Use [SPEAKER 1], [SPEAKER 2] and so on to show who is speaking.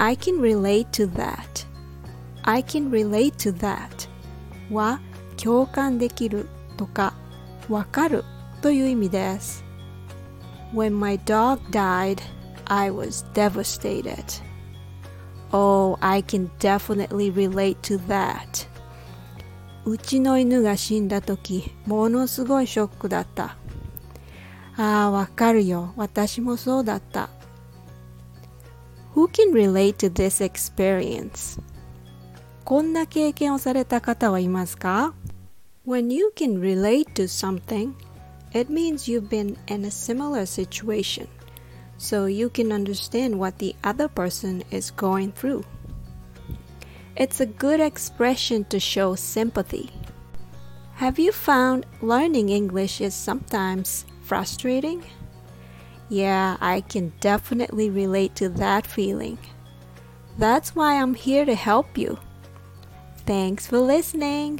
[SPEAKER 1] I can relate to that. I can relate to that は共感できるとかわかるという意味です。When my dog died, I was devastated. Oh, I can definitely relate to that. うちの犬が死んだ時、ものすごいショックだった。ああ、わかるよ。私もそうだった。 Who can relate to this experience? こんな経験をされた方はいますか When you can relate to something, it means you've been in a similar situation, so you can understand what the other person is going through. It's a good expression to show sympathy. Have you found learning English is sometimes frustrating? Yeah, I can definitely relate to that feeling. That's why I'm here to help you. Thanks for listening.